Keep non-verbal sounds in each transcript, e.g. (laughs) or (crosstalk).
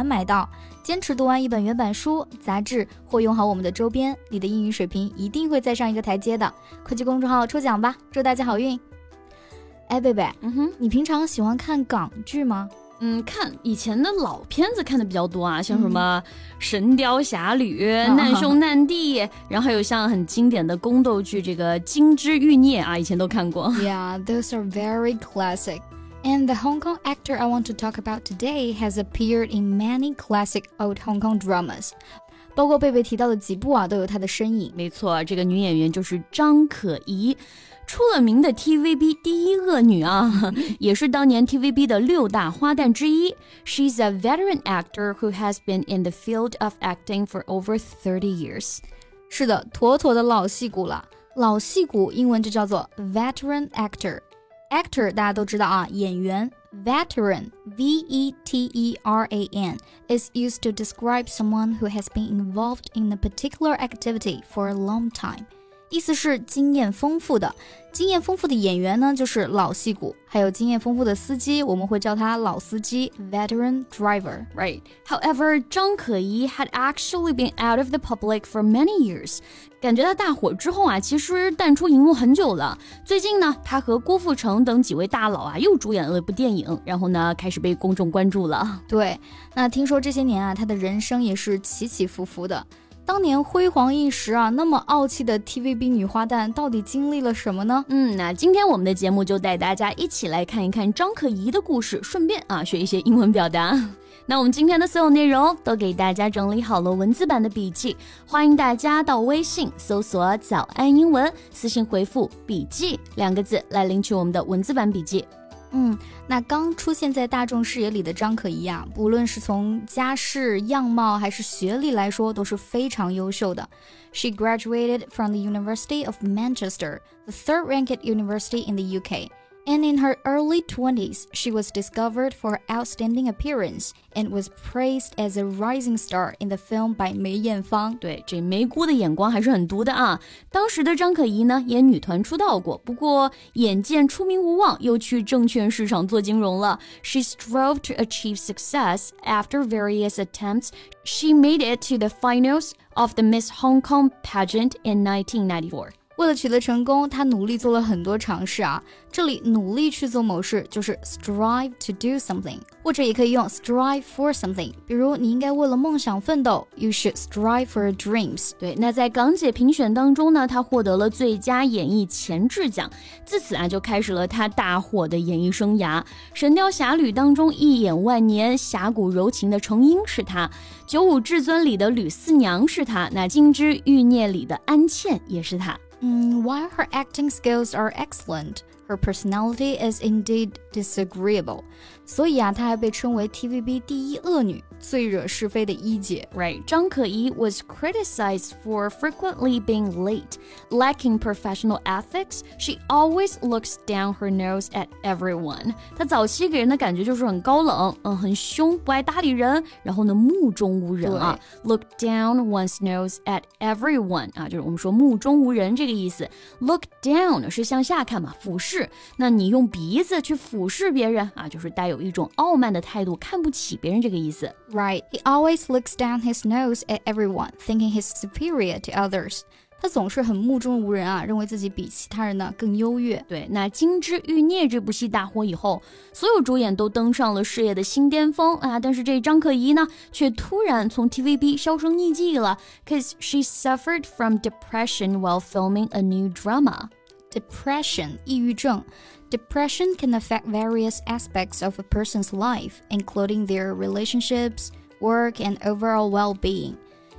难买到，坚持读完一本原版书、杂志，或用好我们的周边，你的英语水平一定会再上一个台阶的。快去公众号抽奖吧，祝大家好运！哎，贝贝，嗯哼，你平常喜欢看港剧吗？嗯，看以前的老片子看的比较多啊，像什么《神雕侠侣》、难兄难弟，(laughs) 然后还有像很经典的宫斗剧，这个《金枝玉孽》啊，以前都看过。(laughs) Yeah, those are very classic. And the Hong Kong actor I want to talk about today has appeared in many classic old Hong Kong dramas. 包括贝贝提到的几部啊，都有她的身影。没错，这个女演员就是张可颐，出了名的 TVB 第一恶女啊，也是当年 (laughs) TVB 的六大花旦之一。She's a veteran actor who has been in the field of acting for over thirty years。是的，妥妥的老戏骨了。老戏骨英文就叫做 veteran actor。 Actor 大家都知道啊，演员。Veteran, V-E-T-E-R-A-N, is used to describe someone who has been involved in a particular activity for a long time. 意思是经验丰富的。经验丰富的演员呢，就是老戏骨；还有经验丰富的司机，我们会叫他老司机 （veteran driver）。Right. However, 张可颐 had actually been out of the public for many years. 感觉他大火之后啊，其实淡出荧幕很久了。最近呢，他和郭富城等几位大佬啊，又主演了一部电影，然后呢，开始被公众关注了。对，那听说这些年啊，他的人生也是起起伏伏的。当年辉煌一时啊，那么傲气的 TVB 女花旦到底经历了什么呢？嗯，那今天我们的节目就带大家一起来看一看张可颐的故事，顺便啊学一些英文表达。(laughs) 那我们今天的所有内容都给大家整理好了文字版的笔记，欢迎大家到微信搜索“早安英文”，私信回复“笔记”两个字来领取我们的文字版笔记。嗯，那刚出现在大众视野里的张可颐啊，不论是从家世、样貌还是学历来说，都是非常优秀的。She graduated from the University of Manchester, the third-ranked university in the UK. And in her early 20s, she was discovered for her outstanding appearance and was praised as a rising star in the film by 梅艳芳。对，这梅姑的眼光还是很毒的啊！当时的张可颐呢，也女团出道过，不过眼见出名无望，又去证券市场做金融了。She strove to achieve success after various attempts. She made it to the finals of the Miss Hong Kong pageant in 1994. 为了取得成功，他努力做了很多尝试啊。这里努力去做某事就是 strive to do something，或者也可以用 strive for something。比如你应该为了梦想奋斗，You should strive for dreams。对，那在港姐评选当中呢，她获得了最佳演艺前置奖，自此啊就开始了她大火的演艺生涯。《神雕侠侣》当中一眼万年、侠骨柔情的程英是她，《九五至尊》里的吕四娘是她，那《金枝玉孽》里的安茜也是她。Mm, while her acting skills are excellent, her personality is indeed disagreeable. 所以啊，她还被称为 TVB 第一恶女，最惹是非的一姐。Right，张可颐 was criticized for frequently being late, lacking professional ethics. She always looks down her nose at everyone. 她早期给人的感觉就是很高冷，嗯，很凶，不爱搭理人，然后呢，目中无人啊。Look down one's nose at everyone 啊，就是我们说目中无人这个意思。Look down 是向下看嘛，俯视。那你用鼻子去俯视别人啊，就是带有。 有一种傲慢的态度，看不起别人这个意思。Right, he always looks down his nose at everyone, thinking he's superior to others. 他总是很目中无人啊，认为自己比其他人呢更优越。对，那《金枝欲孽》这部戏大火以后，所有主演都登上了事业的新巅峰啊，但是这张可颐呢，却突然从 TVB 销声匿迹了，cause she suffered from depression while filming a new drama. Depression，抑郁症。Depression can affect various aspects of a person's life, including their relationships, work, and overall well being.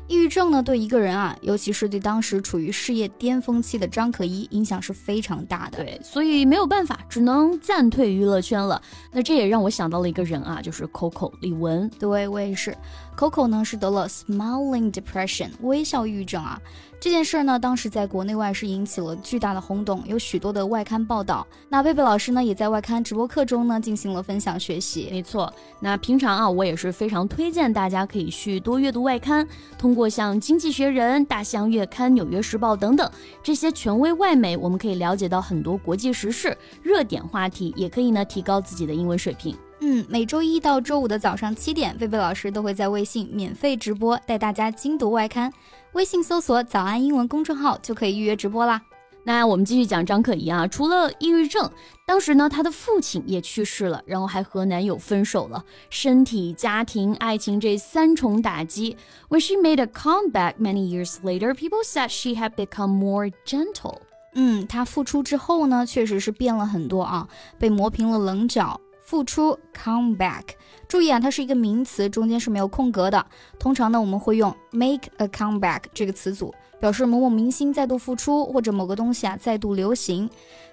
抑郁症呢，对一个人啊，尤其是对当时处于事业巅峰期的张可颐，影响是非常大的。对，所以没有办法，只能暂退娱乐圈了。那这也让我想到了一个人啊，就是 Coco 李玟。对我也是。 Coco 呢是得了 smiling depression 微笑抑郁症啊。这件事呢，当时在国内外是引起了巨大的轰动，有许多的外刊报道。那贝贝老师呢，也在外刊直播课中呢进行了分享学习。没错，那平常啊，我也是非常推荐大家可以去多阅读外刊，通过像《经济学人》《大西洋月刊》《纽约时报》等等这些权威外媒，我们可以了解到很多国际时事、热点话题，也可以呢提高自己的英文水平。嗯，每周一到周五的早上七点，贝贝老师都会在微信免费直播，带大家精读外刊。微信搜索“早安英文”公众号就可以预约直播啦。那我们继续讲张可颐啊，除了抑郁症，当时呢，她的父亲也去世了，然后还和男友分手了，身体、家庭、爱情这三重打击。When she made a comeback many years later, people said she had become more gentle. 嗯，她复出之后呢，确实是变了很多啊，被磨平了棱角。复出 come back，注意啊，它是一个名词，中间是没有空格的。通常呢，我们会用 make a comeback 这个词组，表示某某明星再度复出，或者某个东西啊再度流行。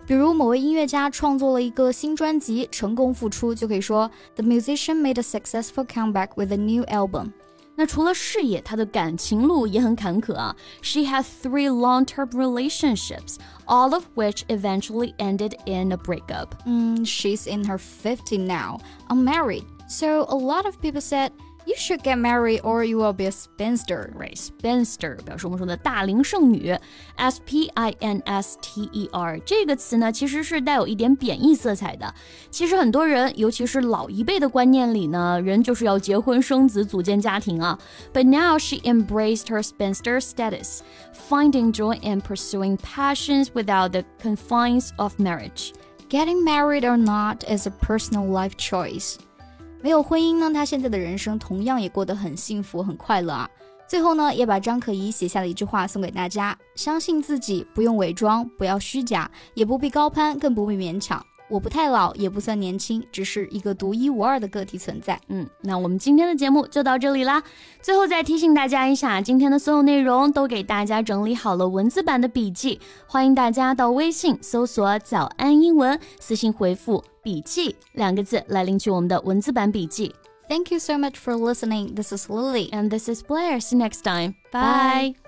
比如某位音乐家创作了一个新专辑，成功复出，就可以说 the musician made a successful comeback with a new album。那除了事业，她的感情路也很坎坷啊。She had three long-term relationships, all of which eventually ended in a breakup. Mm, she's in her 50 now, unmarried. So a lot of people said you should get married or you will be a spinster. Right, spinster 表示我们说的大龄剩女，S P I N S T E R 这个词呢，其实是带有一点贬义色彩的。其实很多人，尤其是老一辈的观念里呢，人就是要结婚生子，组建家庭啊。But now she embraced her spinster status, finding joy in pursuing passions without the confines of marriage. Getting married or not is a personal life choice. 没有婚姻呢，他现在的人生同样也过得很幸福、很快乐啊。最后呢，也把张可颐写下的一句话送给大家：相信自己，不用伪装，不要虚假，也不必高攀，更不必勉强。我不太老，也不算年轻，只是一个独一无二的个体存在。嗯，那我们今天的节目就到这里啦。最后再提醒大家一下，今天的所有内容都给大家整理好了文字版的笔记，欢迎大家到微信搜索“早安英文”，私信回复“笔记”两个字来领取我们的文字版笔记。Thank you so much for listening. This is Lily and this is Blair. See you next time. Bye.